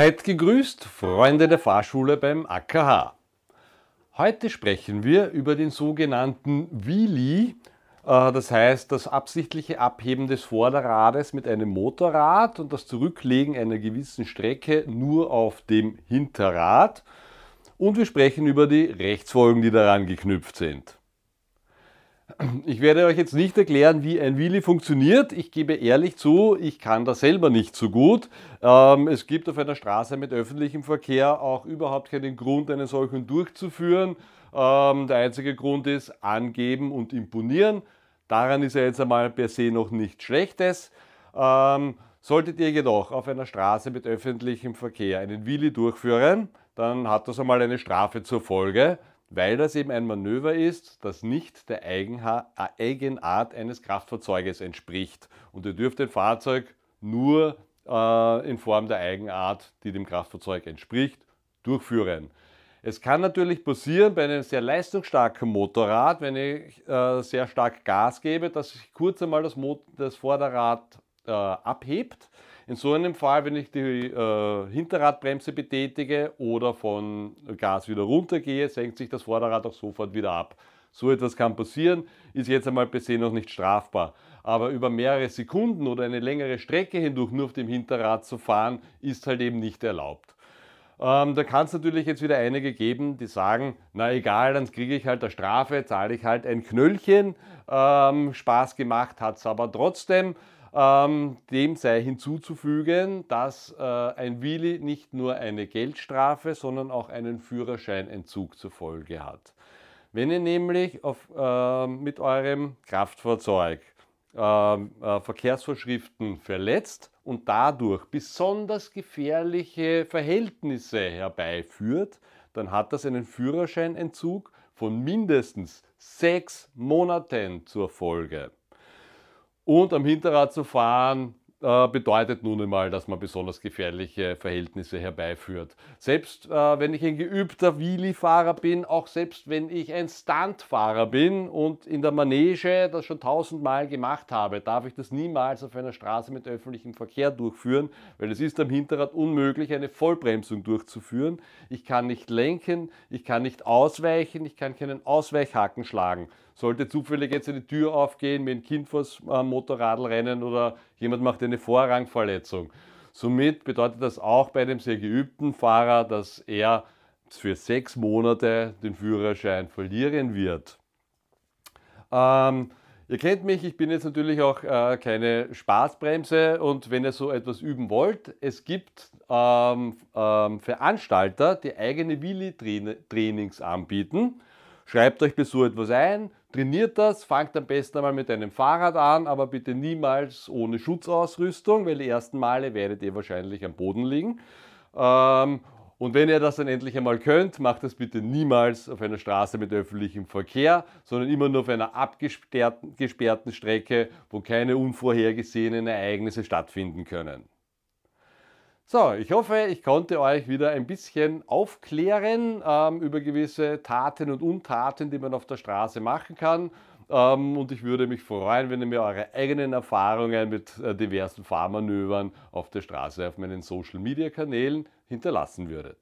Seid gegrüßt, Freunde der Fahrschule beim AKH. Heute sprechen wir über den sogenannten Wheelie, äh, das heißt das absichtliche Abheben des Vorderrades mit einem Motorrad und das Zurücklegen einer gewissen Strecke nur auf dem Hinterrad. Und wir sprechen über die Rechtsfolgen, die daran geknüpft sind. Ich werde euch jetzt nicht erklären, wie ein Wheelie funktioniert. Ich gebe ehrlich zu, ich kann das selber nicht so gut. Ähm, es gibt auf einer Straße mit öffentlichem Verkehr auch überhaupt keinen Grund, einen solchen durchzuführen. Ähm, der einzige Grund ist angeben und imponieren. Daran ist ja jetzt einmal per se noch nichts Schlechtes. Ähm, solltet ihr jedoch auf einer Straße mit öffentlichem Verkehr einen Wheelie durchführen, dann hat das einmal eine Strafe zur Folge weil das eben ein Manöver ist, das nicht der Eigenart eines Kraftfahrzeuges entspricht. Und ihr dürft ein Fahrzeug nur äh, in Form der Eigenart, die dem Kraftfahrzeug entspricht, durchführen. Es kann natürlich passieren bei einem sehr leistungsstarken Motorrad, wenn ich äh, sehr stark Gas gebe, dass sich kurz einmal das, Mot das Vorderrad äh, abhebt in so einem Fall, wenn ich die äh, Hinterradbremse betätige oder von Gas wieder runtergehe, senkt sich das Vorderrad auch sofort wieder ab. So etwas kann passieren, ist jetzt einmal per se noch nicht strafbar. Aber über mehrere Sekunden oder eine längere Strecke hindurch nur auf dem Hinterrad zu fahren, ist halt eben nicht erlaubt. Ähm, da kann es natürlich jetzt wieder einige geben, die sagen, na egal, dann kriege ich halt eine Strafe, zahle ich halt ein Knöllchen. Ähm, Spaß gemacht hat es aber trotzdem. Ähm, dem sei hinzuzufügen, dass äh, ein Wheelie nicht nur eine Geldstrafe, sondern auch einen Führerscheinentzug zur Folge hat. Wenn ihr nämlich auf, äh, mit eurem Kraftfahrzeug ähm, äh, Verkehrsvorschriften verletzt und dadurch besonders gefährliche Verhältnisse herbeiführt, dann hat das einen Führerscheinentzug von mindestens sechs Monaten zur Folge. Und am Hinterrad zu fahren äh, bedeutet nun einmal, dass man besonders gefährliche Verhältnisse herbeiführt. Selbst äh, wenn ich ein geübter Wheelie-Fahrer bin, auch selbst wenn ich ein Stuntfahrer bin und in der Manege das schon tausendmal gemacht habe, darf ich das niemals auf einer Straße mit öffentlichem Verkehr durchführen, weil es ist am Hinterrad unmöglich, eine Vollbremsung durchzuführen. Ich kann nicht lenken, ich kann nicht ausweichen, ich kann keinen Ausweichhaken schlagen. Sollte zufällig jetzt eine Tür aufgehen, mir ein Kind vors äh, Motorradl rennen oder jemand macht eine Vorrangverletzung. Somit bedeutet das auch bei einem sehr geübten Fahrer, dass er für sechs Monate den Führerschein verlieren wird. Ähm, ihr kennt mich, ich bin jetzt natürlich auch äh, keine Spaßbremse und wenn ihr so etwas üben wollt, es gibt ähm, ähm, Veranstalter, die eigene Willi-Trainings anbieten. Schreibt euch bei so etwas ein, trainiert das, fangt am besten einmal mit einem Fahrrad an, aber bitte niemals ohne Schutzausrüstung, weil die ersten Male werdet ihr wahrscheinlich am Boden liegen. Ähm, und wenn ihr das dann endlich einmal könnt, macht das bitte niemals auf einer Straße mit öffentlichem Verkehr, sondern immer nur auf einer abgesperrten Strecke, wo keine unvorhergesehenen Ereignisse stattfinden können. So, ich hoffe, ich konnte euch wieder ein bisschen aufklären ähm, über gewisse Taten und Untaten, die man auf der Straße machen kann. Ähm, und ich würde mich freuen, wenn ihr mir eure eigenen Erfahrungen mit äh, diversen Fahrmanövern auf der Straße auf meinen Social-Media-Kanälen hinterlassen würdet.